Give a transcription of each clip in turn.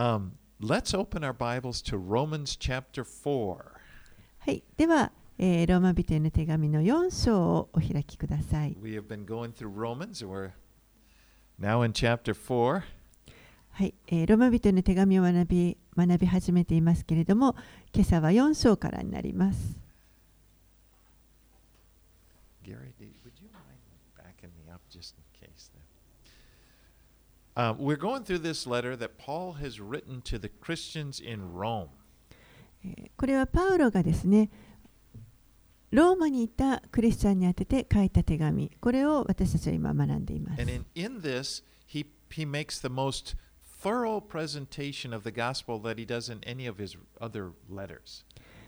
Um, let's open our Bibles to Romans chapter 4. はい、では、えーローマ人への手紙の4章をお開きください。We have been going through Romans, and we're now in chapter 4. はい、えーローマ人への手紙を学び学び始めていますけれども、今朝は4章からになります。Gary, do- would you mind backing me up just in case? There? Uh, we're going through this letter that Paul has written to the Christians in Rome. えーこれはパウロがですね、ローマにいたクリスチャンに宛てて書いた手紙、これを私たちは今学んでいます。And in, in this, he, he makes the most thorough presentation of the gospel that he does in any of his other letters.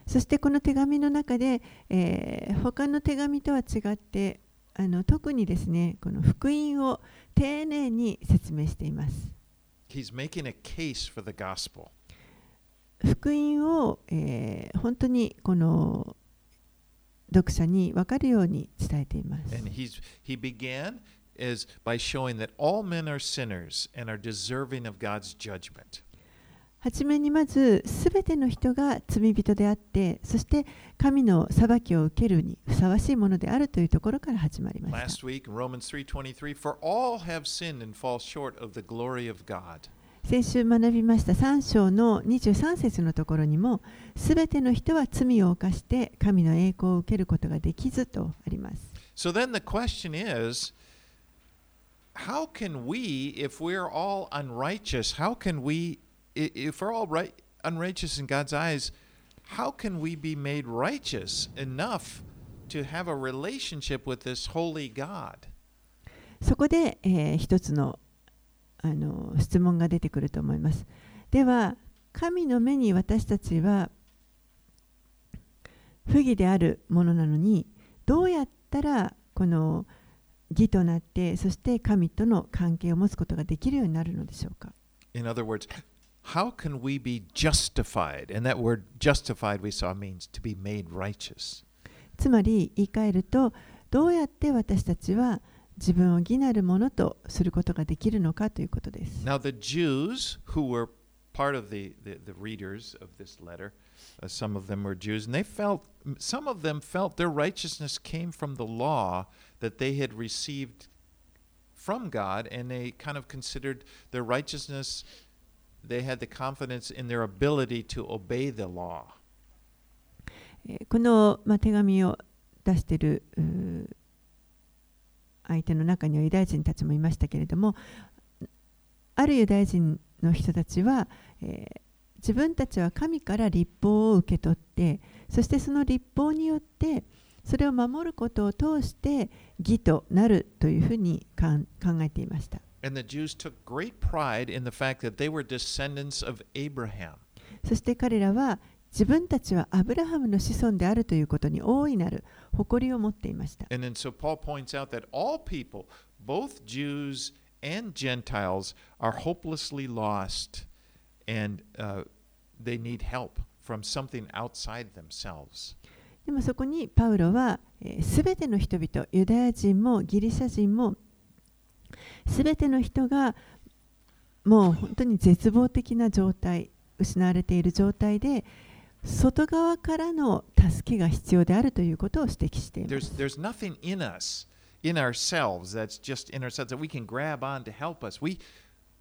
そしてこの手紙の中で、えー他の手紙とは違ってあの特にですねこの福音を丁寧に説明しています。He's making a case for the gospel. 福音を、えー本当にこの読者に分かるように伝えています。And he's, he began as by showing that all men are sinners and are deserving of God's judgment. はじめにまず、すべての人が罪人であって、そして神の裁きを受けるにふさわしいものであるというところから始まります。先週学びました3章の23節のところにも、すべての人は罪を犯して神の栄光を受けることができずとあります。So then the question is, how can we, if we're all unrighteous, how can we if we're all right unrighteous in God's eyes how can we be made righteous enough to have a relationship with this holy God? そこで、えー一つのあの質問が出てくると思います。では神の目に私たちは不義であるものなのにどうやったらこの義となってそして神との関係を持つことができるようになるのでしょうか In other words, how can we be justified? And that word justified we saw means to be made righteous. つまり言い換えるとどうやって私たちは自分を義なるものとすることができるのかということです。 Now, the Jews who were part of the, the, the readers of this letter, uh, some of them were Jews, and they felt, some of them felt their righteousness came from the law that they had received from God, and they kind of considered their righteousness, they had the confidence in their ability to obey the law. えこの、まあ、手紙を出している相手の中にはユダヤ人たちもいましたけれどもあるユダヤ人の人たちは、えー自分たちは神から立法を受け取ってそしてその立法によってそれを守ることを通して義となるというふうにかん考えていました。And the Jews took great pride in the fact that they were descendants of Abraham. そして彼らは自分たちはアブラハムの子孫であるということに大いなる誇りを持っていました。 And then so Paul points out that all people, both Jews and Gentiles, are hopelessly lost and uh, they need help from something outside themselves. でもそこにパウロはすべ、全ての人々、ユダヤ人もギリシャ人も すべての人がもう本当に絶望的な状態、失われている状態で外側からの助けが必要であるということを指摘していま There's, す。there's nothing in us, in ourselves, that's just in ourselves that we can grab on to help us. We,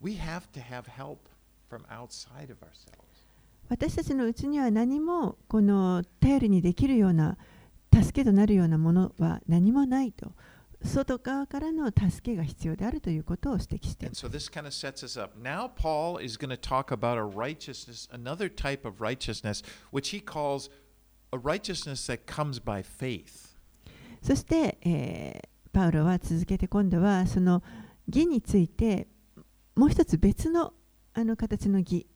we have to have help from outside of ourselves. 私たちのうちには何もこの頼りにできるような助けとなるようなものは何もないと外側からの助けが必要であるということを指摘しています so kind of. Now, Paul is going to talk about a righteousness, another type of righteousness, which he calls a righteousness that comes by faith. そして、えーパウロは続けて今度はその義についてもう一つ別のあの形の義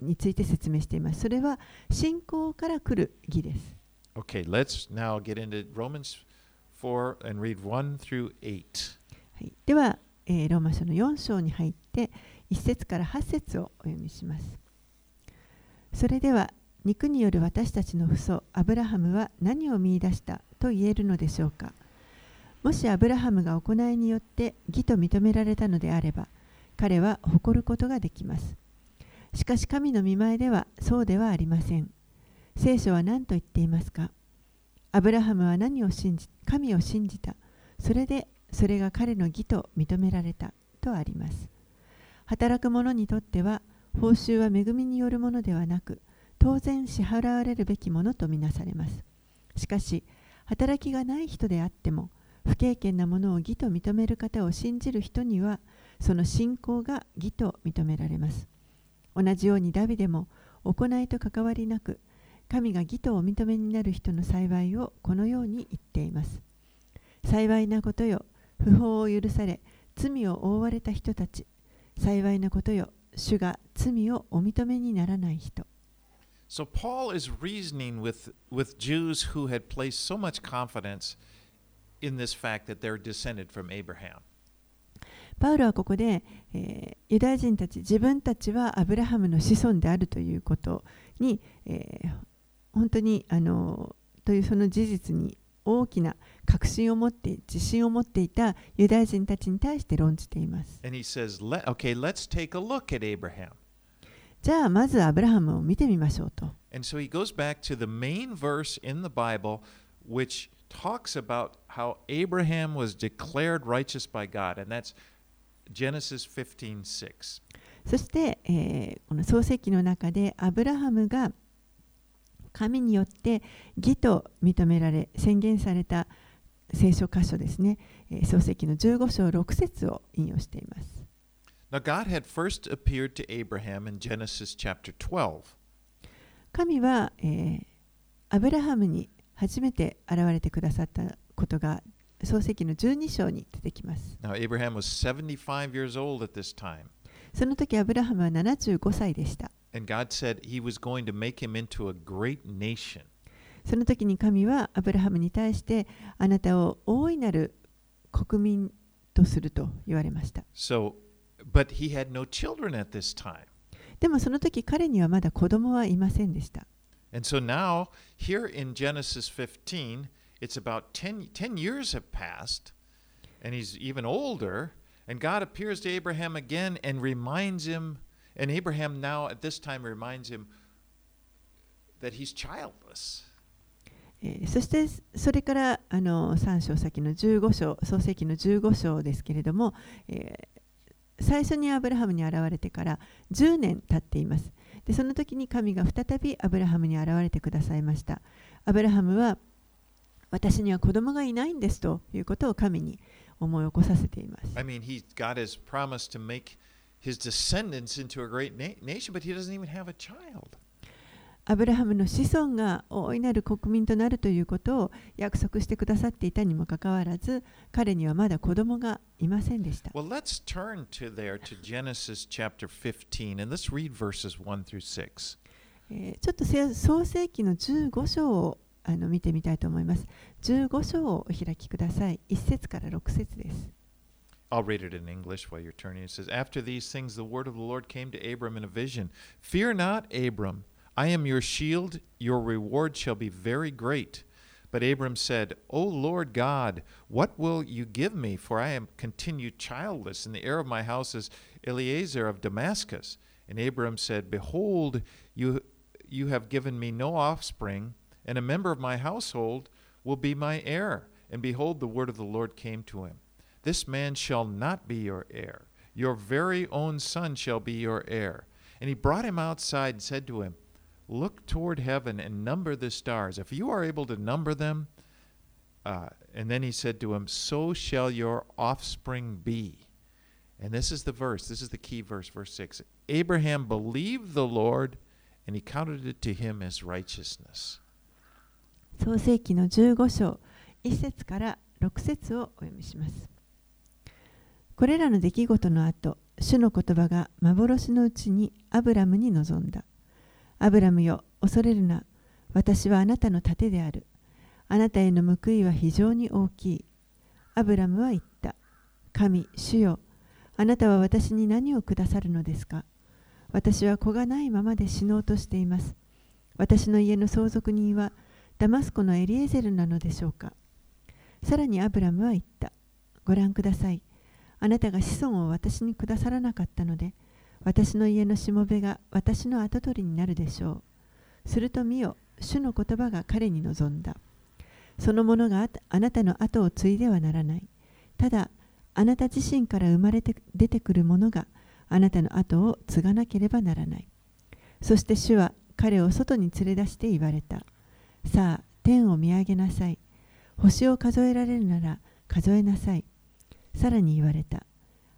について説明しています。それは信仰から来る義です。Okay, let's now get into Romans 4 and read 1 through 8. はい、では、えーローマ書の4章に入って1節から8節をお読みします。それでは肉による私たちの父祖アブラハムは何を見出したと言えるのでしょうかもしアブラハムが行いによって義と認められたのであれば彼は誇ることができますしかし神の見前ではそうではありません。聖書は何と言っていますか？アブラハムは何を信じ、神を信じた？それでそれが彼の義と認められたとあります。働く者にとっては報酬は恵みによるものではなく、当然支払われるべきものとみなされます。しかし、働きがない人であっても、不経験なものを義と認める方を信じる人には、その信仰が義と認められます。同じようにダビデも行いと関わりなく、神が義とお認めになる人の幸いをこのように言っています。幸いなことよ、不法を許され、罪を覆われた人たち。幸いなことよ、主が罪をお認めにならない人。So Paul is reasoning with, with Jews who had placed so much confidence in this fact that they're descended from Abraham. パウロはここで、えー、ユダヤ人たち自分たちはアブラハムの子孫であるということに、えー、本当にあのというその事実に大きな確信を持って自信を持っていたユダヤ人たちに対して論じています。Says, okay, じゃあまずアブラハムを見てみましょうと。And so he goes back to the main verse in the Bible which talks about how Abraham was declared righteous by God, and that's Genesis 15:6. そして、えー、この創世記の中でアブラハムが神によって義と認められ宣言された聖書箇所ですね、えー、創世記の15章6節を引用しています。Now God had first appeared to Abraham in Genesis chapter 12. 神は、えー、アブラハムに初めて現れてくださったことが創世記の12章に出てきます。Now, Abraham was 75 years old at this time. その時アブラハムは75歳でした。And God said he was going to make him into a great nation. その時に神はアブラハムに対してあなたを大いなる国民とすると言われました。So, but he had no children at this time. でもその時彼にはまだ子供はいませんでした。And so now, here in Genesis 15, it's about 10, 10 years have passed, and he's even older, and God appears to Abraham again and reminds him, and Abraham now at this time reminds him that he's childless. そしてそれからあの3章先の15章創世記の15章ですけれども、えー、最初にアブラハムに現れてから10年経っていますでその時に神が再びアブラハムに現れてくださいました。アブラハムは私には子供がいないんですということを神に思い起こさせています。I mean, he, God has promised to make his descendants into a great nation, but he doesn't even have a child. アブラハムの子孫が大いなる国民となるということを約束してくださっていたにもかかわらず、彼にはまだ子供がいませんでした。Well, let's turn to there to Genesis chapter 15 and let's read verses 1 through 6. ちょっと創世記の15章をあの見てみたいと思います。15章をお開きください。1節から6節です。I'll read it in English while you're turning. It says, After these things, the word of the Lord came to Abram in a vision Fear not, Abram. I am your shield, your reward shall be very great. But Abram said, O Lord God, what will you give me? For I am continued childless, and the heir of my house is Eliezer of Damascus. And Abram said, Behold, you, you have given me no offspring, and a member of my household will be my heir. And behold, the word of the Lord came to him This man shall not be your heir, your very own son shall be your heir. And he brought him outside and said to him, look toward heaven and number the stars. If you are able to number them, uh, and then he said to him, So shall your offspring be. And this is the verse, this is the key verse, verse 6. Abraham believed the Lord, and he counted it to him as righteousness. 創世記の15章1節から6節をお読みします。 これらの出来事の後、主の言葉が幻のうちにアブラムに臨んだ。アブラムよ、恐れるな。私はあなたの盾である。あなたへの報いは非常に大きい。アブラムは言った。神、主よ、あなたは私に何をくださるのですか？私は子がないままで死のうとしています。私の家の相続人はダマスコのエリエゼルなのでしょうか？さらにアブラムは言った。ご覧ください。あなたが子孫を私にくださらなかったので、私の家のしもべが私の跡取りになるでしょう。すると見よ、主の言葉が彼に望んだ。その者があなたの後を継いではならない。ただ、あなた自身から生まれて出てくる者があなたの後を継がなければならない。そして主は彼を外に連れ出して言われた。さあ、天を見上げなさい。星を数えられるなら数えなさい。さらに言われた。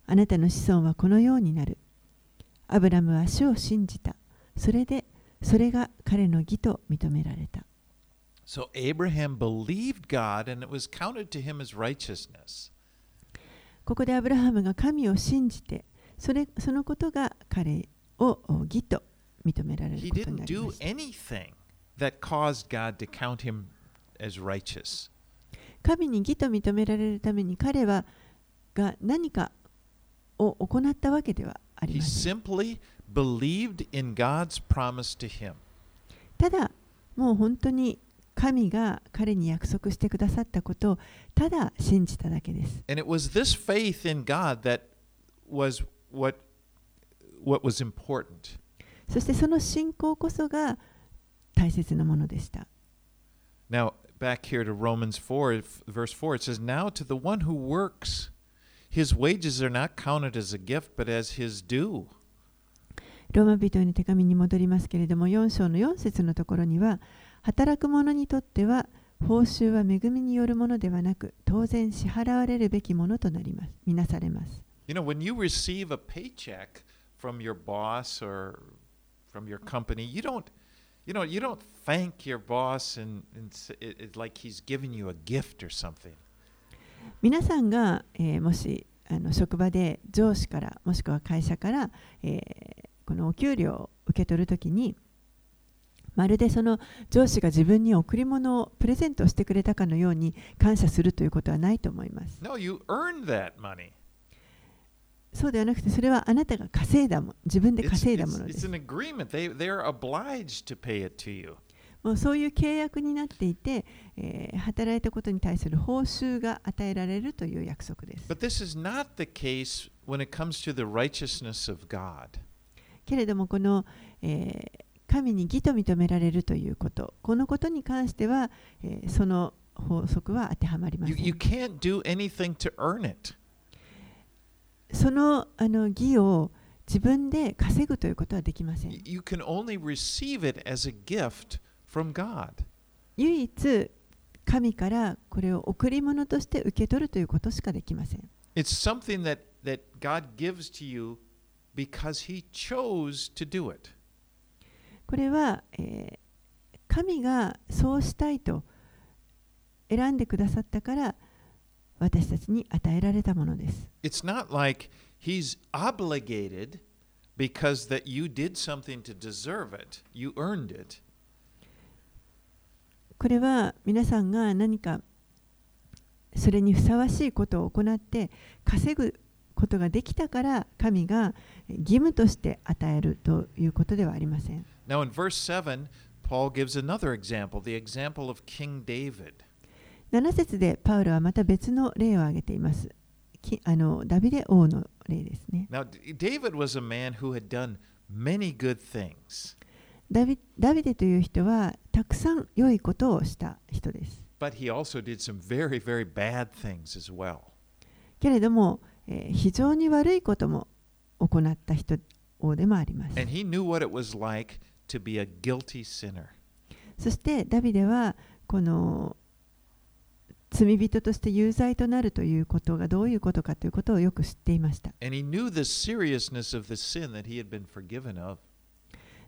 あなたの子孫はこのようになる。アブラムは主を信じた。それで、それが彼の義と認められた。So Abraham believed God and it was counted to him as righteousness. ここでアブラハムが神を信じて、それそのことが彼を義と認められることになりました。that caused God to count him as righteous. 神に義と認められるために彼はが何かを行ったわけではありません。ただ、もう本当に神が彼に約束してくださったことをただ信じただけです。そしてその信仰こそが大切なものでした。Now, back here to Romans 4, verse 4, it. his wages are not counted as a gift, but as his due. ローマ人への手紙に戻りますけれども、4章の4節のところには、働く者にとっては、報酬は恵みによるものではなく、当然支払われるべきものとなります。みなされます。You know, when you receive a paycheck from your boss or from your company, you don't you know, you don't thank your boss and, and it, it's like he's giving you a gift or something. 皆さんが、えー、もしあの職場で上司からもしくは会社から、えー、このお給料を受け取るときにまるでその上司が自分に贈り物をプレゼントしてくれたかのように感謝するということはないと思います。No. そうではなくて、それはあなたが稼いだもの、自分で稼いだものです。もうそういう契約になっていて、えー、働いたことに対する報酬が与えられるという約束です。けれども、この、えー、神に義と認められるということ、このことに関しては、えー、その法則は当てはまりません。You, you そのあの義を自分で稼ぐということはできません。You can only receive it as a gift from God. 唯一、神からこれを贈り物として受け取るということしかできません。It's something that, that God gives to you because He chose to do it. これは、えー、神がそうしたいと選んでくださったから、私たちに与えられたものです。It's not like he's obligated because that you did something to deserve it. You earned it. これは皆さんが何かそれにふさわしいことを行って稼ぐことができたから神が義務として与えるということではありません。Now in verse 7, Paul gives another example, the example of King David. 7節でパウロはまた別の例を挙げています。あのダビデ王の例ですね。Now, David was a man who had done many good things. ダビダビデという人はたくさん良いことをした人です。But he also did some very, very bad things as well. けれども、えー、非常に悪いことも行った人でもあります。And he knew what it was like to be a guilty sinner. そしてダビデはこの罪人として有罪となるということがどういうことかということをよく知っていました。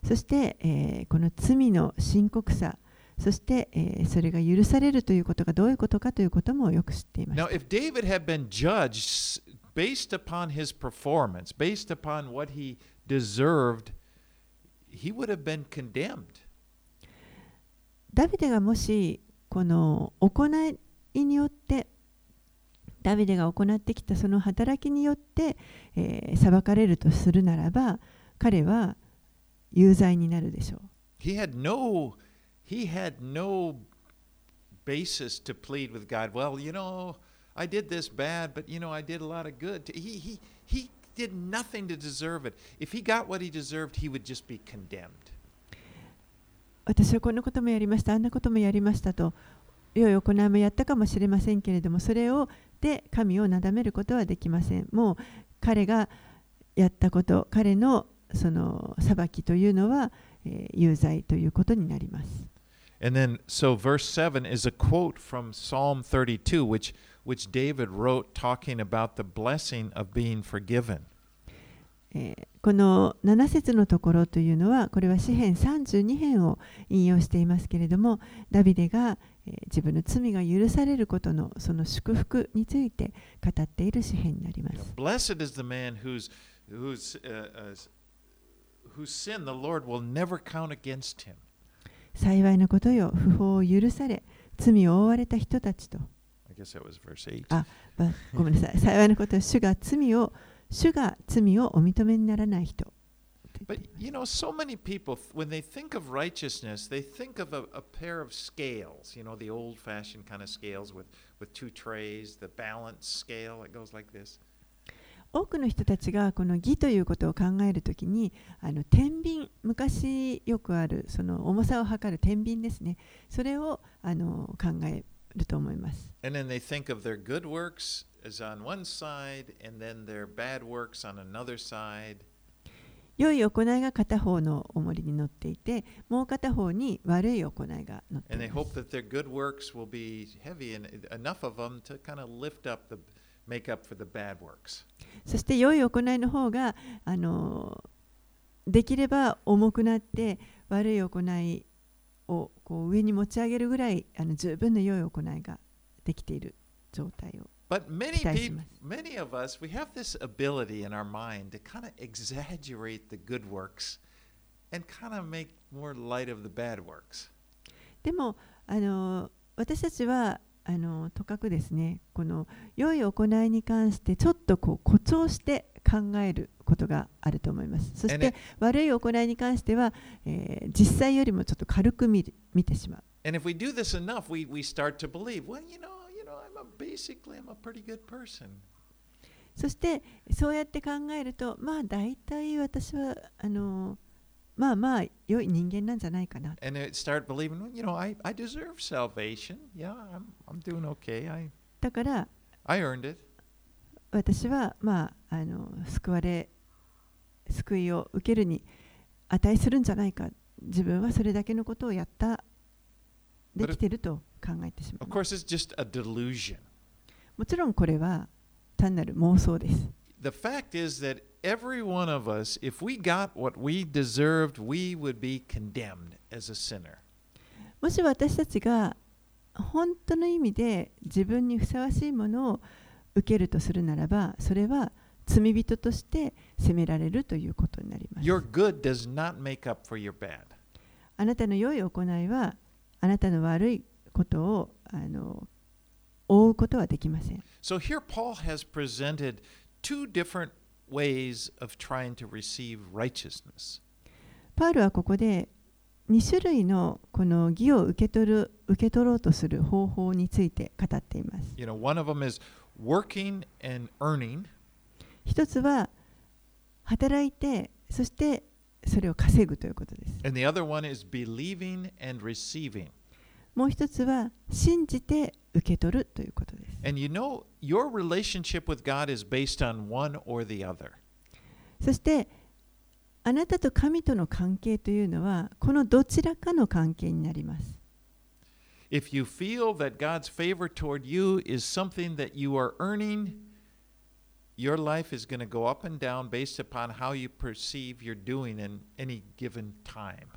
そして、えー、この罪の深刻さ、そして、えー、それが許されるということがどういうことかということもよく知っていました。Now, if David had been judged based upon his performance, based upon what he deserved, he would have been condemned. ダビデがもしこの行いによってダビデが行ってきたその働きによって、えー、裁かれるとするならば彼は有罪になるでしょう。He had no, he had no basis to plead with God. Well, you know, I did this bad, but you know, I did a lot of good. He, he, he did nothing to deserve it. If he got what he deserved, he would just be condemned. 私はこんなこともやりました、あんなこともやりましたと、良い行いもやったかもしれませんけれども、それをで神をなだめることはできません。もう彼がやったこと、彼のその裁きというのは、えー有罪ということになります。And then, so verse 7 is a quote from Psalm 32, which, which David wrote talking about the blessing of being forgiven. えーこの7節のところというのはこれは詩編32編を引用していますけれどもダビデが、えー自分の罪が許されることのその祝福について語っている詩編になります。Blessed is the man whose, uh, uh, whose sin the Lord will never count against him. 幸いのことよ不法を許され罪を覆われた人たちと I guess that was verse 8. あばごめんなさい幸いのことよ主が罪を主が罪をお認めにならない人 But you know, so many people, when they think of righteousness, they think of a, a pair of scales, you know, the old fashioned kind of scales with, with two trays, the balance scale that goes like this. 多くの人たちがこの義ということを考えるときにあの天秤昔よくあるその重さを測る天秤ですねそれをあの考えると思います And then they think of their good works as on one side, and then their bad works on another side. 良い行いが片方の重りに乗っていてもう片方に悪い行いが乗って And い they ま hope す that their good works will be heavy and enough of them to kind of lift up the, そして良い行いの方があのできれば重くなって悪い行いをこう上に持ち上げるぐらいあの十分な良い行いができている状態を。でもあの私たちはあのとかくですねこの良い行いに関してちょっとこう誇張して考えることがあると思いますそして悪い行いに関しては、えー実際よりもちょっと軽く見る見てしまう And if we do this enough, we, we start to believe, well, you know, you know, I'm a, basically I'm a pretty good person. そしてそうやって考えるとまあ大体私はあのまあまあ良い人間なんじゃないかな And it start believing, you know, I, I deserve salvation. Yeah, I'm, I'm doing okay. I, だから I earned it. 私はまああの救われ救いを受けるに値するんじゃないか自分はそれだけのことをやったできてると考えてしま Of う course, it's just a delusion. もちろんこれは単なる妄想です The fact is that every one of us, if we got what we deserved, we would be condemned as a sinner. もし私たちが本当の意味で自分にふさわしいものを受けるとするならばそれは罪人として責められるということになります Your good does not make up for your bad. あなたの良い行いはあなたの悪いことをあの覆うことはできません So here Paul has presented two different ways of trying to receive righteousness. パウルはここで2種類のこの義を受け取る受け取ろうとする方法について語っています。You know, one of them is working and earning, 一つは働いてそしてそれを稼ぐということです。and the other one is believing and receiving. もう一つは信じて受け取るということです。And you know, your relationship with God is based on one or the other. そしてあなたと神との関係というのはこのどちらかの関係になります。If you feel that God's favor toward you is something that you are earning, your life is going to go up and down based upon how you perceive you're doing in any given time.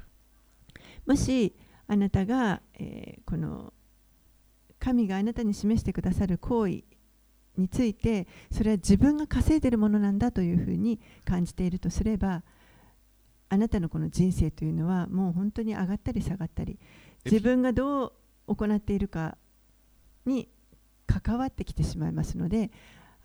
もしあなたが、えーこの神があなたに示してくださる行為についてそれは自分が稼いでいるものなんだというふうに感じているとすればあなたのこの人生というのはもう本当に上がったり下がったり自分がどう行っているかに関わってきてしまいますので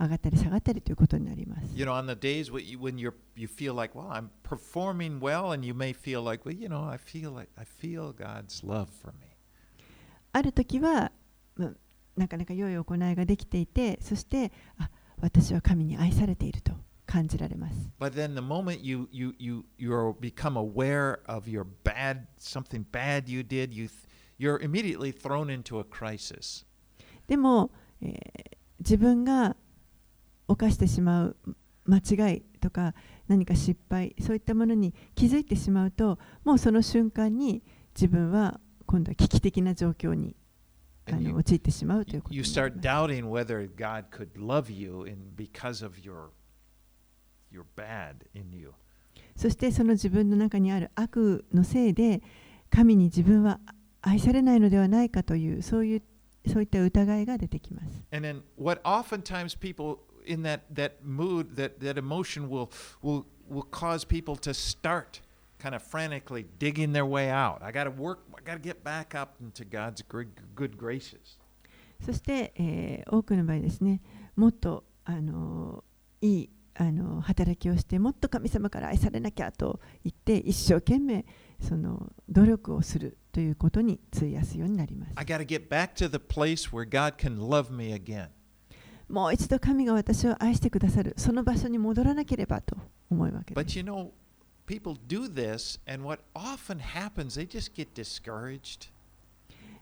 上がったり下がったりということになります。You know, on the days when you, when you're you feel like, well, I'm performing well, and you may feel like, well, you know, I feel like I feel God's love for me. ある時は、まあなかなか良い行いができていてそしてあ私は神に愛されていると感じられます。But then the moment you you you you become aware of your bad something bad you did, you you're immediately thrown into a crisis. でも、えー自分が犯してしまう間違いとか何か失敗そういったものに気づいてしまうともうその瞬間に自分は今度は危機的な状況にあの you, 陥ってしまうということ you になり start doubting whether God could love you in because of your your bad in you. そしてその自分の中にある悪のせいで神に自分は愛されないのではないかというそういうそういった疑いが出てきます。And then what oftentimes people in that that mood, that that emotion will will will cause people to start kind of frantically digging their way out. I got to work. I got to get back up into God's good, good graces. そして、えー多くの場合ですね、もっとあのいいあの働きをして、もっと神様から愛されなきゃと言って、一生懸命その努力をするということに費やすようになります。 I got to get back to the place where God can love me again. もう一度神が私を愛してくださる、その場所に戻らなければと思うわけで But す。you know, people do this, and what often happens, they just get discouraged.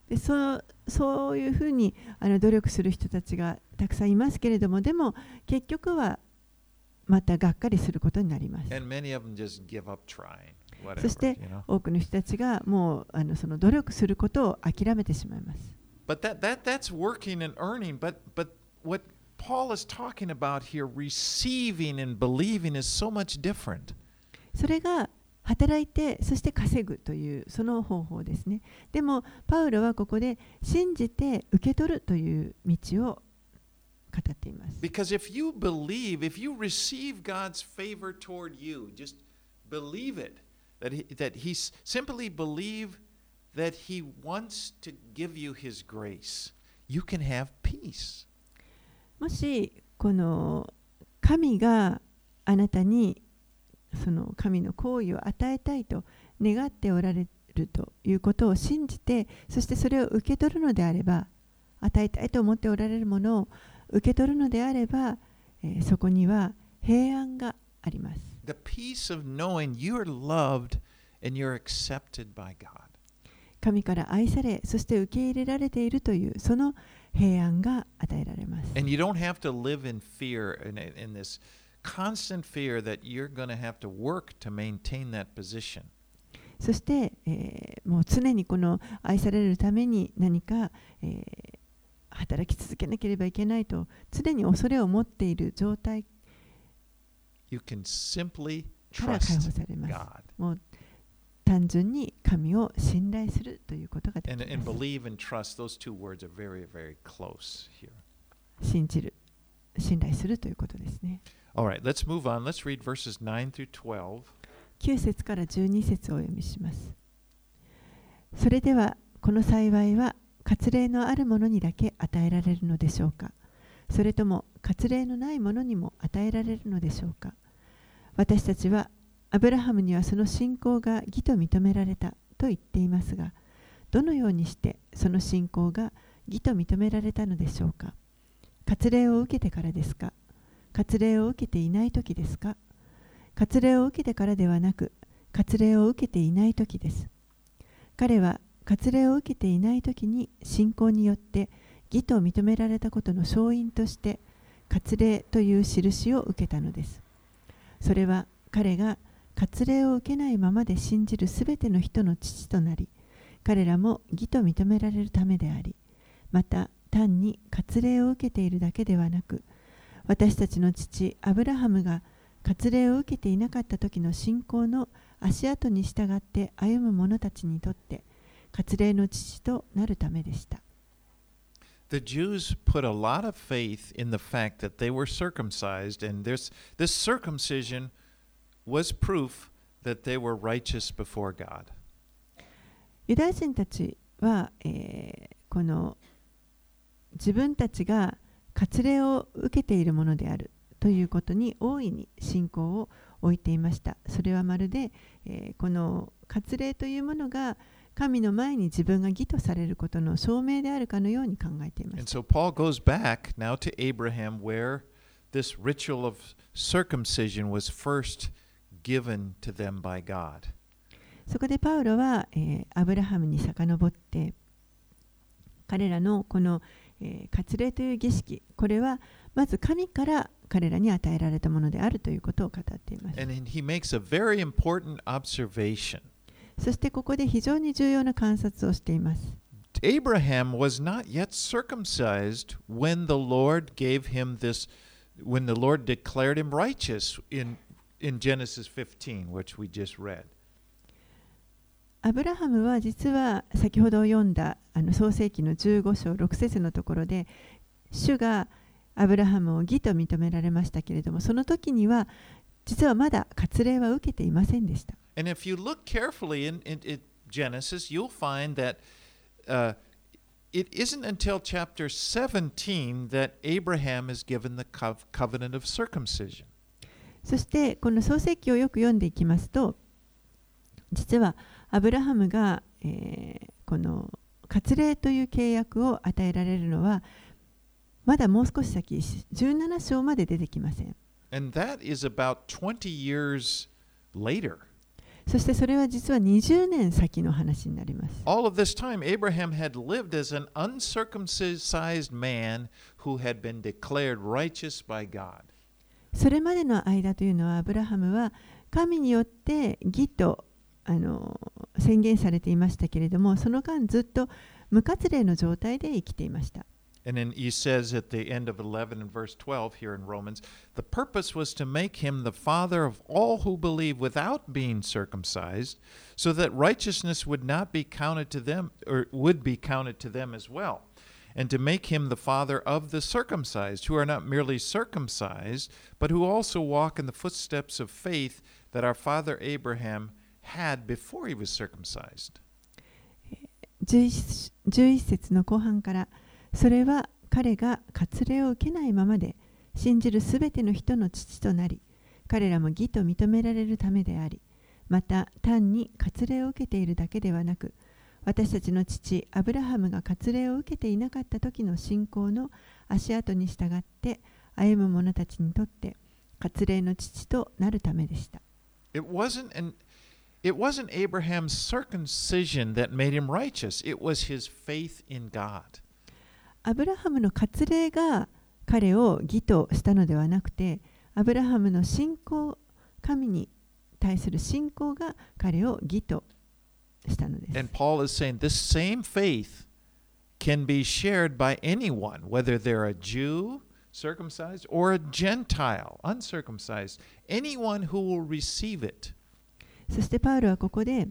でそうそういうふうにあの努力する人たちがたくさんいますけれども、でも結局はまたがっかりすることになります。And many of them just give up trying. そして.多くの人たちがもうあのその努力することを諦めてしまいます。But that, that that's working and earning. But but what Paul is talking about here, receiving and believing, is so much different. それが働いてそして稼ぐというその方法ですね。でもパウロはここで信じて受け取るという道を語っています。 Because if you believe, if you receive God's favor toward you, just believe it. That he, that he s- simply believe that he wants to give you his grace. You can have peace. もしこの神があなたにその神の行為を与えたいと願っておられるということを信じてそしてそれを受け取るのであれば与えたいと思っておられるものを受け取るのであれば、えーそこには平安があります。The peace of knowing you're loved and you're accepted by God. 神から愛されそして受け入れられているというその平安が与えられます。And you don't have to live in fear, in, in this constant fear that you're going to have to work to maintain that position. そして、えーもう常にこの愛されるために何か、えー働き続けなければいけないと常に恐れを持っている状態 You can simply trust。God もう単純に神を信頼するということができます。believe and trust. Those two words are very, very close here. 信じる、信頼するということですね。Right, let's move on. Let's read verses 9 through 12. 9節から12節をお読みします。それではこの幸いは割礼のある者にだけ与えられるのでしょうかそれとも割礼のない者にも与えられるのでしょうか私たちはアブラハムにはその信仰が義と認められたと言っていますがどのようにしてその信仰が義と認められたのでしょうか？割礼を受けてからですか？割礼を受けていない時ですか？割礼を受けてからではなく割礼を受けていない時です。彼は割礼を受けていない時に信仰によって義と認められたことの勝因として割礼という印を受けたのです。それは彼が割礼を受けないままで信じるすべての人の父となり彼らも義と認められるためでありまた単に割礼を受けているだけではなく私たちの父アブラハムが割礼を受けていなかった時の信仰の足跡に従って歩む者たちにとって割礼の父となるためでした。The Jews put a lot of faith in the fact that they were circumcised, and this, this circumcision was proof that they were righteous before God. ユダヤ人たちは、えーこの自分たちが割礼を受けているものであるということに大いに信仰を置いていました。それはまるで、えーこの割礼というものが神の前に自分が義とされることの証明であるかのように考えていま And した。so Paul goes back now to Abraham, where this ritual of circumcision was first given to them by God. そこでパウロは、えーアブラハムに遡って彼らのこの、えー割礼という儀式これはまず神から彼らに与えられたものであるということを語っています And he makes a very important observation. そしてここで非常に重要な観察をしています Abraham was not yet circumcised when the Lord gave him this, when the Lord declared him righteous in, in Genesis 15, which we just read. アブラハムは実は先ほど読んだあの創世記の15章6節のところで主がアブラハムを義と認められましたけれどもその時には実はまだ割礼は受けていませんでした。 And if you look carefully in, in, in Genesis, you'll find that uh, it isn't until chapter 17 that Abraham is given the cov- covenant of circumcision. そしてこの創世記をよく読んでいきますと実はアブラハムが、えーこの割礼という契約を与えられるのはまだもう少し先17章まで出てきません And that is about 20 years later. そしてそれは実は20年先の話になります All of this time, Abraham had lived as an uncircumcised man who had been declared righteous by God. それまでの間というのはアブラハムは神によって義とあの宣言されていましたけれどもその間ずっと無割礼の状態で生きていました And then he says at the end of 11 and verse 12 here in Romans, the purpose was to make him the father of all who believe without being circumcised, so that righteousness would not be counted to them, or would be counted to them as well, and to make him the father of the circumcised, who are not merely circumcised, but who also walk in the footsteps of faith that our father Abraham had before he was circumcised. 11, 11節の後半からそれは彼が割礼を受けないままで信じるすべての人の父となり彼らも義と認められるためでありまた単に割礼を受けているだけではなく 私たちの父アブラハムが割礼を受けていなかった時の信仰の足跡に従って歩む者たちにとって割礼の父となるためでした。It wasn't an it wasn't Abraham's circumcision that made him righteous. It was his faith in God. アブラハムの割礼が彼を義としたのではなくてアブラハムの信仰神に対する信仰が彼を義としたのです。And Paul is saying this same faith can be shared by anyone, whether they're a Jew, circumcised, or a Gentile, uncircumcised. Anyone who will receive it. そしてパウロはここで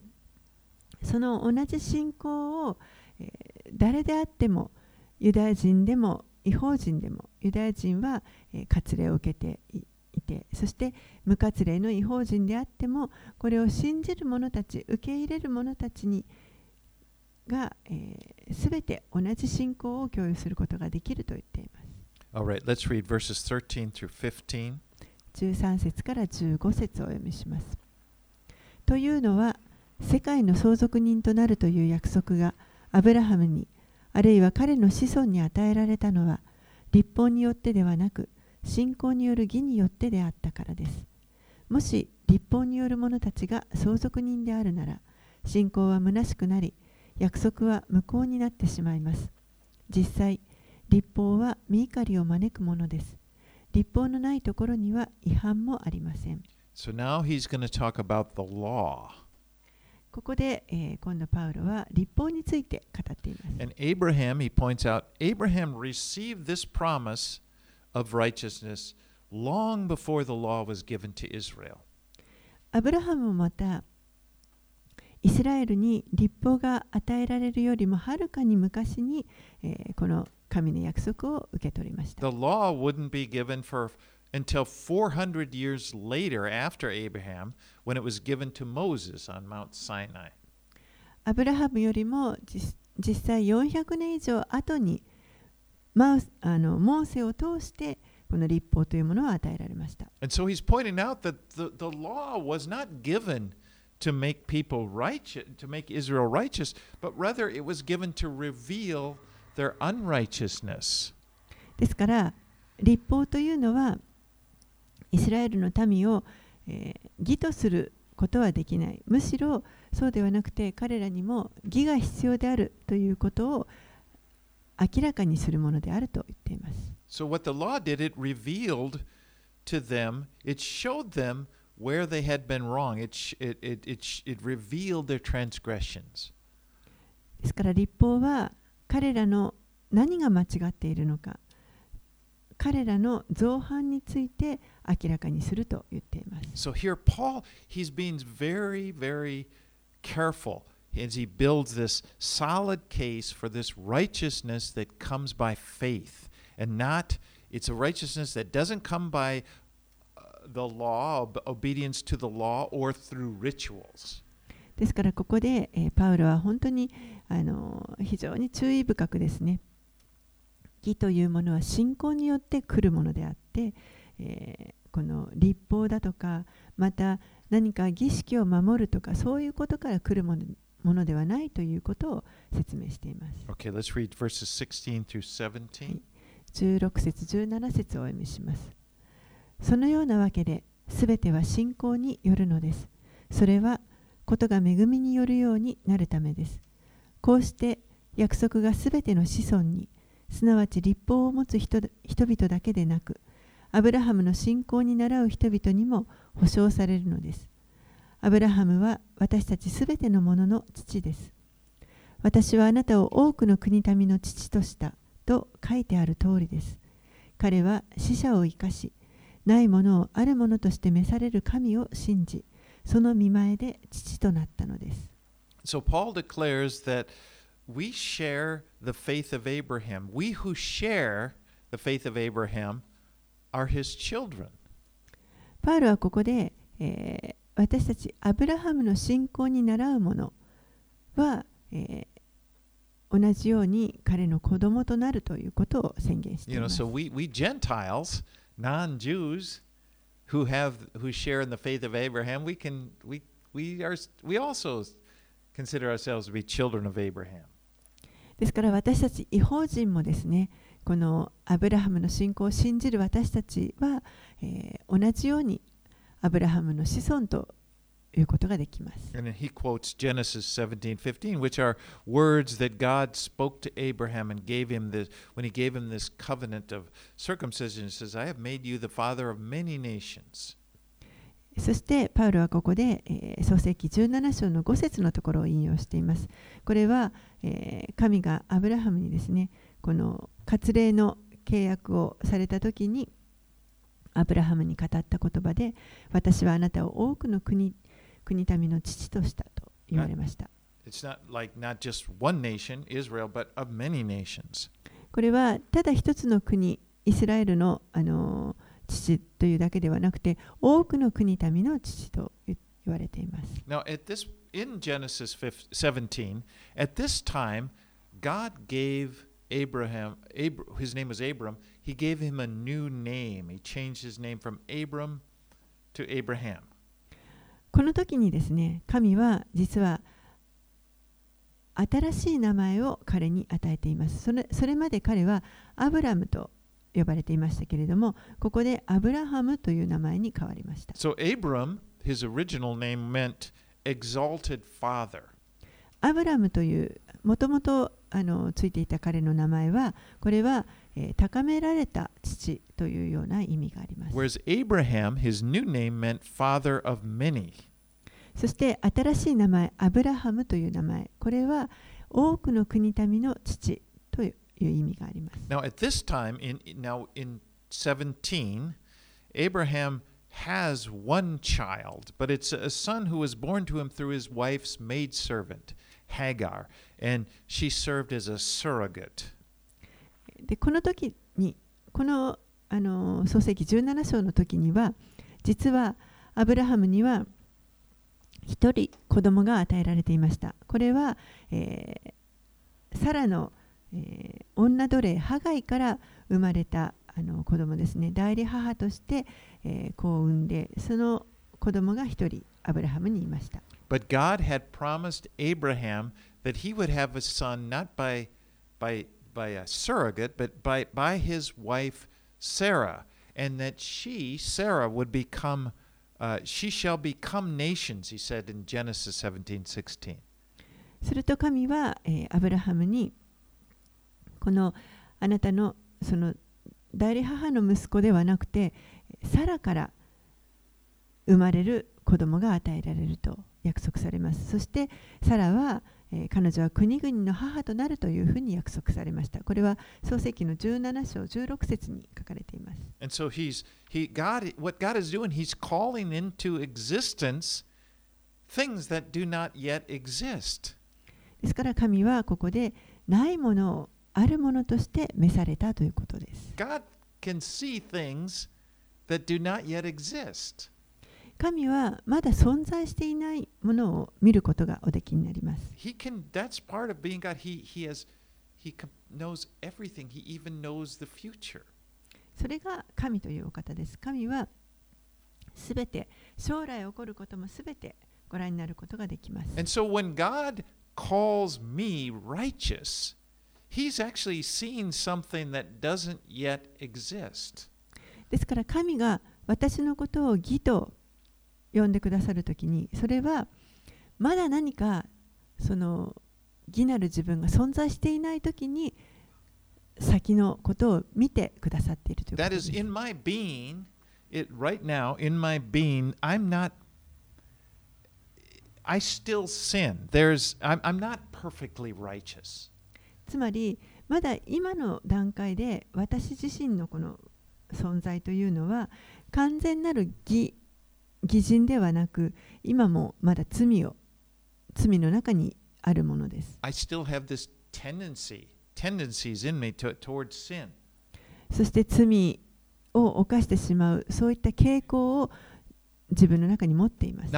その同じ信仰を、えー誰であってもユダヤ人でも違法人でもユダヤ人は、えー割礼を受けていいてそして無割礼の違法人であってもこれを信じる者たち受け入れる者たちにが、えー、全て同じ信仰を共有することができると言っています。Right, let's read verses 13 through 15. 13節から15節をお読みします。というのは世界の相続人となるという約束がアブラハムにあるいは彼の子孫に与えられたのは立法によってではなく信仰による義によってであったからです。もし立法による者たちが相続人であるなら信仰は虚しくなり約束は無効になってしまいます。実際立法は見怒りを招くものです。立法のないところには違反もありません。So now he's going to talk about the law. ここで、えー今度パウロは立法について語っています。And Abraham, he points out, Abraham received this promise of righteousness long before the law was given to Israel. アブラハムもまたイスラエルに立法が与えられるよりもはるかに昔に、えーこの神の約束を受け取りました。 The law wouldn't be given for until 400 years later after Abraham when it was given to Moses on Mount Sinai. アブラハムよりも実実際400年以上後に マウスあのモーセを通してこの立法というものを与えられました。So、ですから、立法というのはイスラエルの民を、えー、義とすることはできない。むしろそうではなくて彼らにも義が必要であるということを明らかにするものであると言っています So, what the law did, it revealed to them, it showed them where they had been wrong. It, it, it, it, it revealed their transgressions. ですから立法は彼らの何が間違っているのか彼らの造反について明らかにすると言っています So, here, Paul, he's being very, very careful as he builds this solid case for this righteousness that comes by faith and not, it's a righteousness that doesn't come by uh, the law, ob- obedience to the law, or through rituals. ですからここで、えーパウロは本当にあの非常に注意深くですね義というものは信仰によって来るものであって、えーこの立法だとかまた何か儀式を守るとかそういうことから来るものものではないということを説明しています。Okay, let's read verses 16 through 17. 16節17節をお読みします。そのようなわけで全ては信仰によるのです。それはことが恵みによるようになるためです。こうして約束が全ての子孫にすなわち立法を持つ人人々だけでなくアブラハムの信仰に倣う人々にも保証されるのですアブラハムは私たち全てのものの父です私はあなたを多くの国民の父としたと書いてある通りです。彼は死者を生かし、ないものをあるものとして召される神を信じ、その見前で父となったのです。So Paul declares that we share the faith of Abraham. We who share the faith of Abraham are his children. パウロはここで、えー私たちアブラハムの信仰に倣うものは、えー同じように彼の子供となるということを宣言してい You know, ます so。we, we Gentiles, non-Jews, who have who share in the faith of Abraham, we can we we are we also consider ourselves to be children of Abraham. ですから私たち違法人もですねこのアブラハムの信仰を信じる私たちは、えー同じようにアブラハムの子孫ということができます。そして、パウロはここで、創世記17章の5節のところを引用しています。これは、神がアブラハムにですね、この割礼の契約をされたときに、アブラハムに語った言葉で私はあなたを多くの国国民の父としたと言われました。これはただ一つの国、イスラエルの,あの父というだけではなくて、多くの国民の父と言われています。Now, at this, in Genesis 17, at this time, God gave Abraham, Abr- his name was Abram. He gave him a new name. He changed his name from Abram to Abraham. この時にですね神は実は新しい名前を彼に与えていますそれそれまで彼はアブラムと呼ばれていましたけれどもここでアブラハムという名前に変わりました So Abram, his original name meant exalted father. アブラムというもともとあのついていた彼の名前はこれは、えー高められた父というような意味があります Whereas Abraham, his new name meant father of many. そして新しい名前アブラハムという名前これは多くの国民の父という意味があります Now, at this time, in now in 17, Abraham has one child, but it's a son who was born to him through his wife's maidservant, Hagar, and she served as a surrogate. でこの時にこのあの創世記17章の時には実はアブラハムには一人子供が与えられていました。これは、えーサラの、えー女奴隷ハガイから生まれたあの子供ですね。代理母として、えー子を産んでその子供が一人アブラハムにいました。But God had promised Abraham that he would have a son not by by by a surrogate, but by by his wife Sarah. and that she, Sarah, would become, uh, she shall become nations, he said in Genesis 17 16. すると神は、えーアブラハムにこのあなたのその代理母の息子ではなくてサラから生まれる子供が与えられると 約束されますそしてサラは、えー彼女は国々の母となるというふうに約束されましたこれは創世記の17章16節に書かれています And so he's, he, God, what God is doing, he's calling into existence things that do not yet exist. ですから神はここでないものをあるものとして召されたということです God can see things that do not yet exist. 神はまだ存在していないものを見ることがおできになります。それが神というお方です。神はすべて将来起こることもすべてご覧になることができます。And so when God calls me righteous, He's actually seen something that doesn't yet exist. ですから神が私のことを義と呼んでくださるときにそれはまだ何かその義なる自分が存在していないときに先のことを見てくださっているということ That で is す。in my being, it right now, in my being, I'm not I still sin. There's I'm, I'm not perfectly righteous. つまりまだ今の段階で私自身のこの存在というのは完全なる義偽人ではなく今もまだ罪を罪の中にあるものです。そして罪を犯してしまうそういった傾向を自分の中に持っています。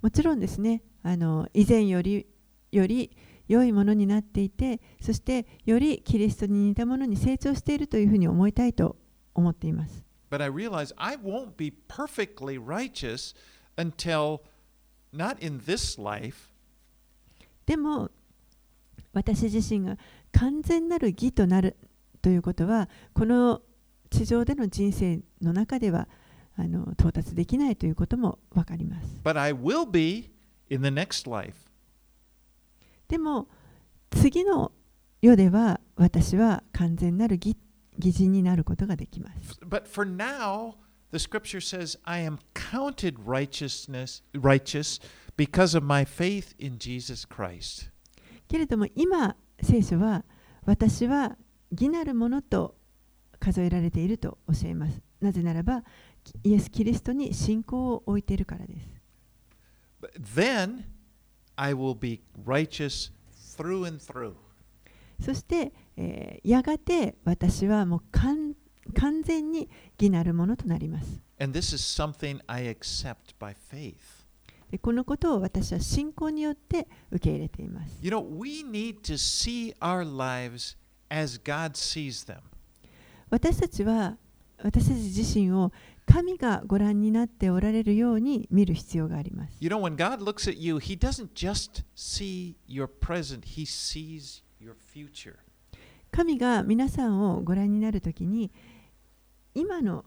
もちろんですね、あの以前より良いものになっていてそしてよりキリストに似たものに成長しているというふうに思いたいと思っています。But I realize I won't be perfectly righteous until not in this life, でも私自身が完全なる義となるということはこの地上での人生の中ではあの到達できないということも分かります。But I will be in the next life. でも次の世では私は完全なる義義人になることができます But for now, the scripture says, I am counted righteousness righteous because of my faith in Jesus Christ. けれども今聖書は私は義なるものと数えられていると教えますなぜならばイエス・キリストに信仰を置いているからです then I will be righteous through and through. そして、えーやがて私はもう完完全に義なるものとなります。And this is something I accept by faith. でこのことを私は信仰によって受け入れています。You know, we need to see our lives as God sees them. 私たちは私たち自身を神がご覧になっておられるように見る必要があります。You know, when God looks at you, He doesn't just see your present, He sees your future. 神が皆さんをご覧になるときに今の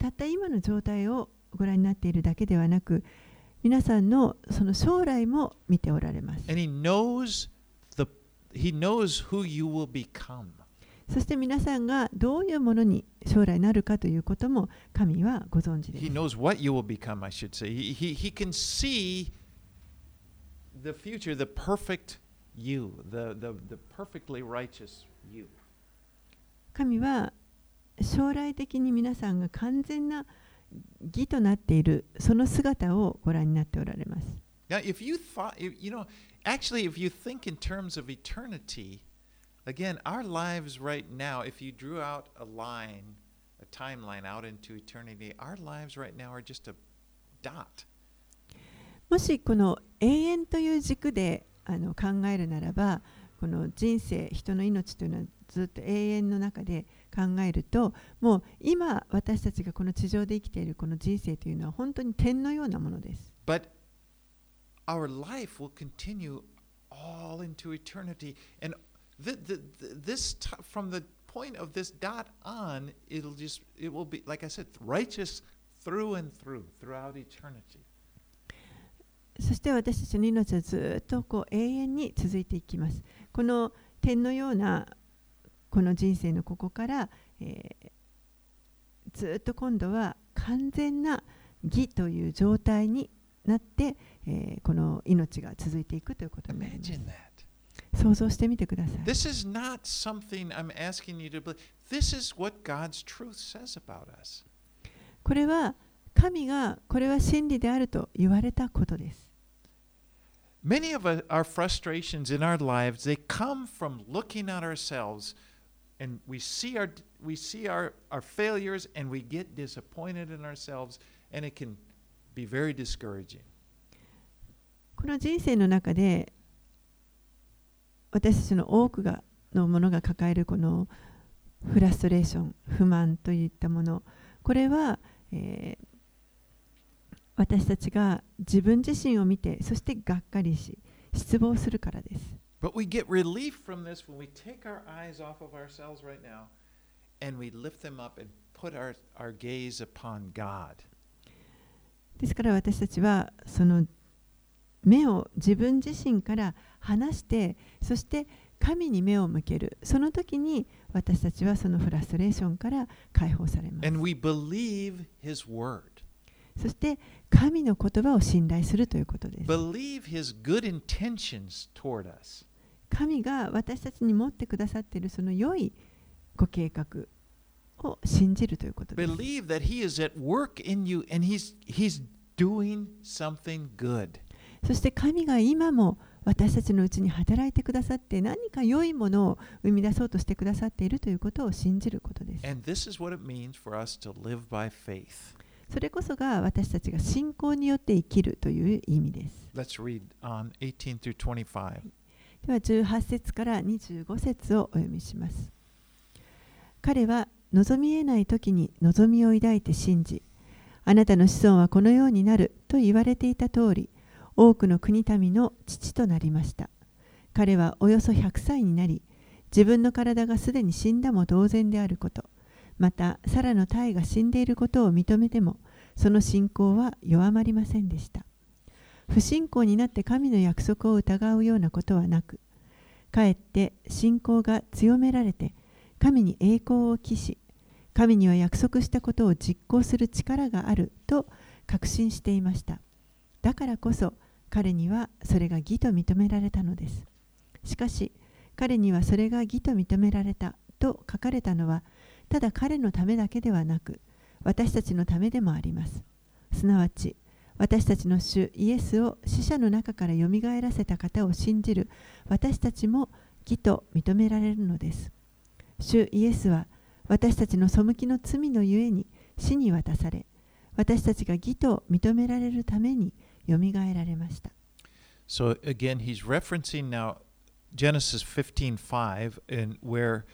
たった今の状態をご覧になっているだけではなく皆さんのその将来も見ておられます。And He knows the He knows who you will become. そして皆さんがどういうものに将来なるかということも神はご存知です He。knows what you will become, I should say. He, he, he can see the future, the perfect you, the, the, the perfectly righteous you. 神は将来的に皆さんが完全な義となっているその姿をご覧になっておられます。Now, if you thought, you know, actually, if you think in terms of eternity, again, our lives right now, if you drew out a line, a timeline out into eternity, our lives right now are just a dot. もしこの永遠という軸であの考えるならばこの人生人の命というのはずっと永遠の中で考えるともう今私たちがこの地上で生きているこの人生というのは本当に点のようなものです。But our life will continue all into eternity. And th- th- th- this t- from the point of this dot on, it'll just it will be like I said, righteous through and through throughout eternity. そして私たちの命はずっとこう永遠に続いていきます。この点のようなこの人生のここから、えーずっと今度は完全な義という状態になって、えーこの命が続いていくということになります.想像してみてください。This is not something I'm asking you to believe. This is what God's truth says about us. これは神がこれは真理であると言われたことです。Many of our frustrations in our lives they come from looking at ourselves and we see our we see our, our failures and we get disappointed in ourselves and it can be very discouraging. この人生の中で私たちの多くがのものが抱えるこのフラストレーション不満といったものこれは、えー私たちが自分自身を見てそしてがっかりし失望するからです。But we get relief from this when we take our eyes off of ourselves right now and we lift them up and put our, our gaze upon God. ですから私たちはその目を自分自身から離してそして神に目を向けるその時に私たちはそのフラストレーションから解放されます.そして神の言葉を信頼するということです.神が私たちに持ってくださっているその良いご計画を信じるということです Believe that He is at work in you and He's He's doing something good. そして神が今も私たちのうちに働いてくださって何か良いものを生み出そうとしてくださっているということを信じることです.それこそが私たちが信仰によって生きるという意味です。Let's read on 18 through 25. では18節から25節をお読みします。彼は望み得ない時に望みを抱いて信じ、あなたの子孫はこのようになると言われていた通り、多くの国民の父となりました。彼はおよそ100歳になり、自分の体がすでに死んだも同然であること、またサラの体が死んでいることを認めても、その信仰は弱まりませんでした。不信仰になって神の約束を疑うようなことはなく、かえって信仰が強められて、神に栄光を期し、神には約束したことを実行する力があると確信していました。だからこそ彼にはそれが義と認められたのです。しかし彼にはそれが義と認められたと書かれたのはただ彼のためだけではなく私たちのためでもあります。すなわち私たちの主イエスを死者の中からよみがえらせた方を信じる私たちも義と認められるのです。主イエスは私たちの背きの罪のゆえに死に渡され私たちが義と認められるためによみがえられました。So again, he's referencing now Genesis 15:5 and where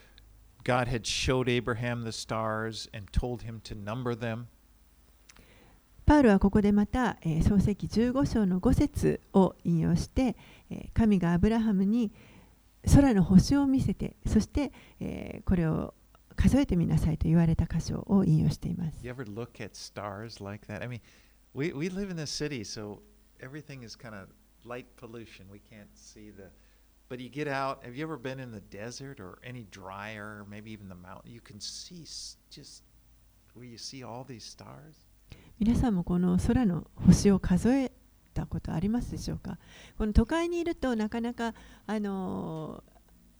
God had showed Abraham the stars and told him to number them. パウロはここでまた、えー創世記15章の5節を引用して、えー神がアブラハムに空の星を見せてそして、えーこれを数えてみなさいと言われた箇所を引用しています。You ever look at stars like that? I mean, we, we live in the city, so everything is kind of light pollution. We can't see the. But you get out. Have you ever been in the desert or any drier, or maybe even the mountain? You can see s- just where you see all these stars. 皆さんもこの空の星を数えたことありますでしょうかこの都会にいるとなかなか、あのー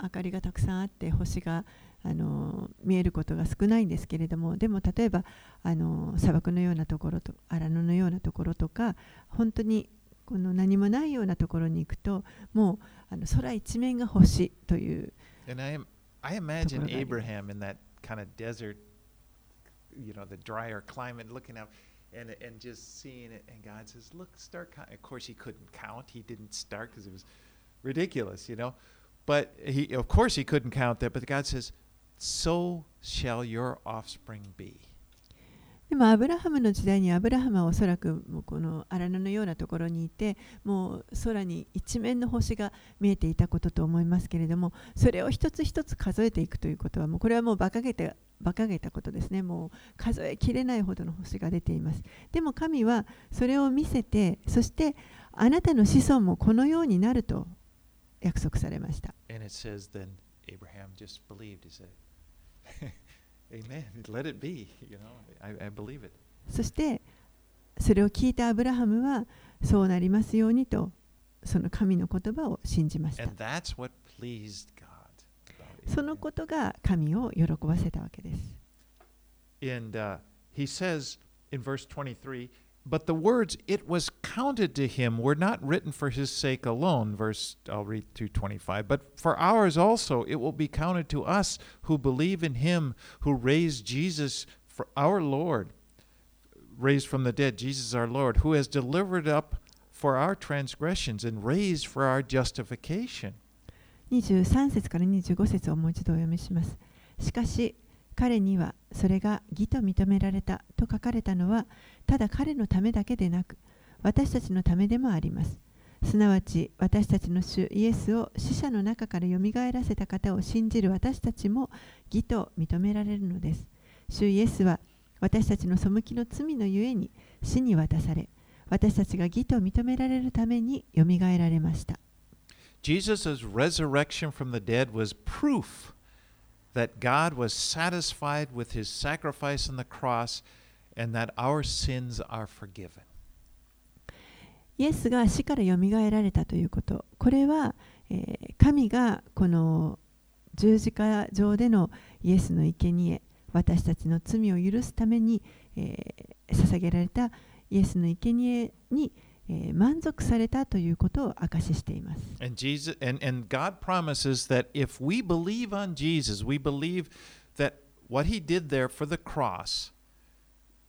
明かりがたくさんあって星が、 あのー見えることが少ないんですけれどもでも例えば、あのー砂漠のようなところと荒野のようなところとか本当にこの何もないようなところに行くともうあの空一面が星という And I am, I imagine Abraham in that kind of desert, you know, the drier climate, looking out and and just seeing it. And God says, "Look, start." Of course, he couldn't count. He didn't start because it was ridiculous, you know. But he, of course, he couldn't count that. But God says, "So shall your offspring be." でもアブラハムの時代にアブラハムはおそらくもうこの荒野のようなところにいてもう空に一面の星が見えていたことと思いますけれどもそれを一つ一つ数えていくということはもうこれはもう馬鹿げた馬鹿げたことですねもう数えきれないほどの星が出ていますでも神はそれを見せてそしてあなたの子孫もこのようになると約束されました And it says then Abraham just believed. He said, そしてそれを聞いたアブラハムはそうなりますようにとその神の言葉を信じました。その.ことが神を喜ばせたわけです。And uh, he says in verse 23, but the words it was counted to him were not written for his sake alone, verse I'll read through 25, but for ours also it will be counted to us who believe in him who raised Jesus for our Lord, raised from the dead, Jesus our Lord, who has delivered up for our transgressions and raised for our justification. 23節から25節をもう一度お読みしますしかし彼には それが義と認められたと書かれたのはただ彼のためだけでなく私たちのためでもあります。すなわち私たちの主イエスを死者の中からよみがえらせた方を信じる私たちも義と認められるのです。主イエスは私たちの背きの罪のゆえに死に渡され私たちが義と認められるためによみがえられました。Jesus' resurrection from the dead was proof that God was satisfied with his sacrifice on the cross and that our sins are forgiven. イエスが死からよみがえられたということこれは、えー神がこの十字架上でのイエスの生贄私たちの罪を許すために、えー捧げられたイエスの生贄に、えー満足されたということを証ししています。And Jesus and, and God promises that if we believe on Jesus, we believe that what he did there for the cross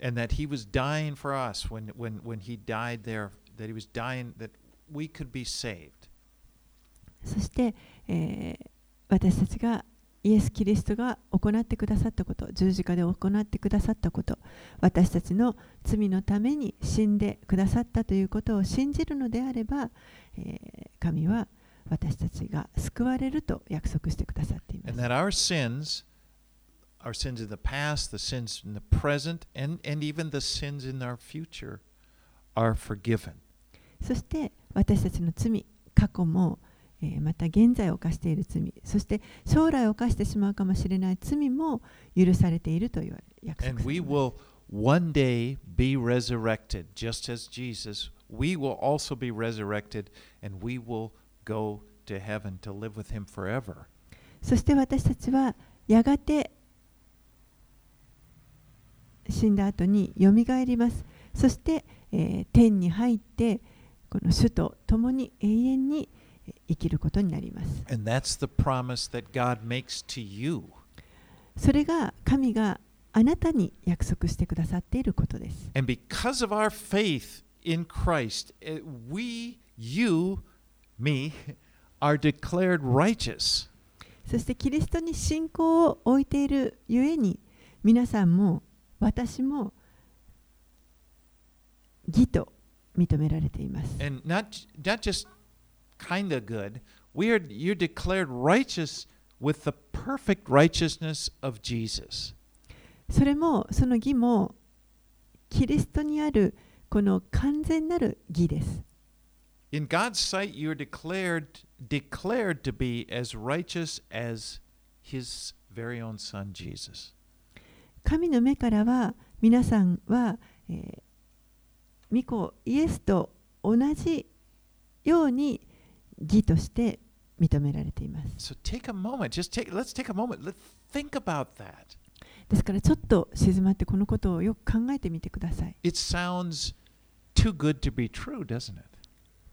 and that he was dying for us when when when he died there that he was dying that we could be saved. そして、えー私たちがイエス・キリストが行ってくださったこと、十字架で行ってくださったこと、私たちの罪のために死んでくださったということを信じるのであれば、えー神は私たちが救われると約束してくださっていま And す。that our sins, our sins in the past, the sins in the present, and, and even the sins in our future, are forgiven. そして私たちの罪、過去も、えーまた現在犯している罪、そして将来犯してしまうかもしれない罪も許されていると言われ約束されます one day be resurrected, just as Jesus. We will also be resurrected, and we will go to heaven to live with Him forever. そして私たちはやがて死んだ後によみがえります。そして、えー天に入ってこの主と共に永遠にえー生きることになります。それが神があなたに約束してくださっていることです。そしてキリストに信仰を置いているゆえに皆さんも私も義と認められています。kind of good, we are, you're declared righteous with the perfect righteousness of Jesus. それもその義もキリストにあるこの完全なる義です。 In God's sight, you're declared, declared to be as righteous as His very own Son, Jesus. 神の目からは皆さんは、えー御子イエスと同じように 義として認められています。So take a moment, just take, let's take a moment, let's think about that. ですからちょっと静まってこのことをよく考えてみてください。It sounds too good to be true, doesn't it?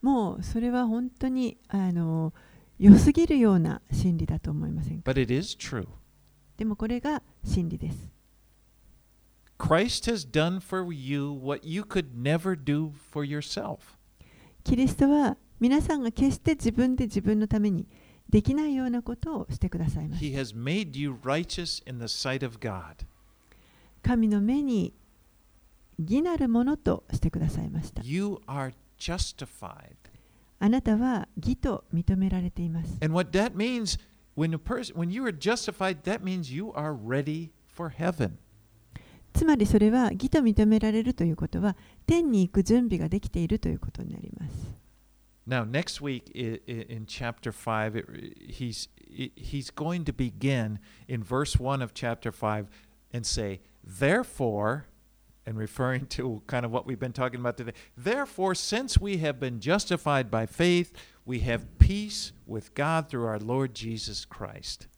もうそれは本当にあの良すぎるような真理だと思いませんか But it is true. でもこれが真理です。Christ has done for you what you could never do for yourself. キリストは皆さんが決して自分で自分のためにできないようなことをしてくださいます。神の目に義なるものとしてくださいました。You are justified. あなたは義と認められています。And what that means, when a person, when you are justified, that means you are ready for heaven. つまりそれは義と認められるということは天に行く準備ができているということになります。Now, next week i- i- in chapter 5, it, he's, i- he's going to begin in verse 1 of chapter 5 and say, Therefore, and referring to kind of what we've been talking about today, therefore, since we have been justified by faith, we have peace with God through our Lord Jesus Christ.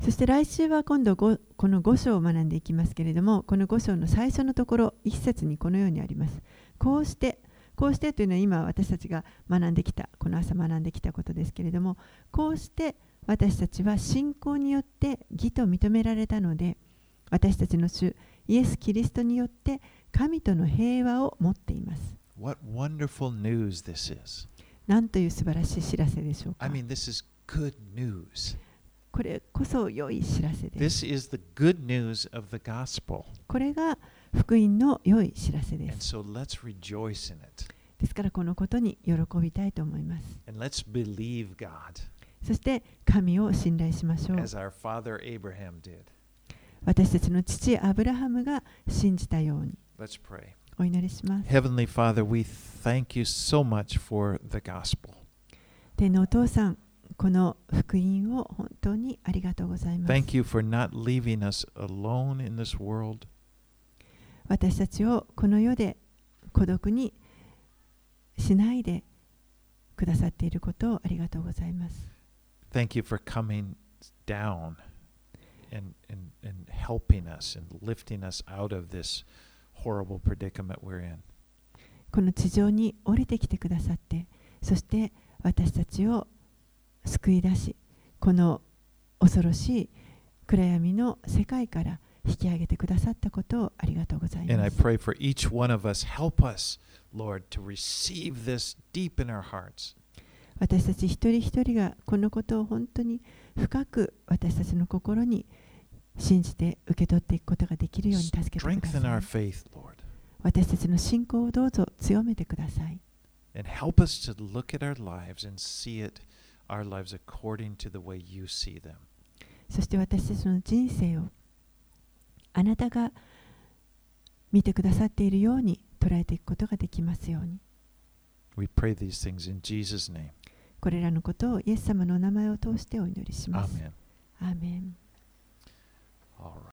そして来週は今度ごこの5章を学んでいきますけれども、この5章の最初のところ、一節にこのようにあります。こうして、 こうしてというのは今私たちが学んできた、この朝学んできたことですけれども、こうして私たちは信仰によって義と認められたので、私たちの主イエス・キリストによって神との平和を持っています。What wonderful news this is. なんという素晴らしい知らせでしょうか I。mean, this is good news. これこそ良い知らせです。This is the good news of the gospel. これが福音の良い知らせです。ですからこのことに喜びたいと思います。そして神を信頼しましょう。私たちの父、アブラハムが信じたように。お祈りします。Heavenly Father, we thank you so much for the gospel. 天のお父さん、この福音を本当にありがとうございます。私たちをこの世で孤独にしないでくださっていることをありがとうございます。Thank you for coming down and, and, and helping us and lifting us out of this horrible predicament we're in. この地上に降りてきてくださって、そして私たちを救い出し、この恐ろしい暗闇の世界から引き上げてくださったことをありがとうございます。And I pray for each one of us, help us, Lord, to receive this deep in our hearts. 私たち一人一人がこのことを本当に深く私たちの心に信じて受け取っていくことができるように助けてください。私たちの信仰をどうぞ強めてください。そして私たちの人生をあなたが見てくださっているように捉えていくことができますように。We pray these things in Jesus' name. これらのことをイエス様のお名前を通してお祈りします。アーメン All right.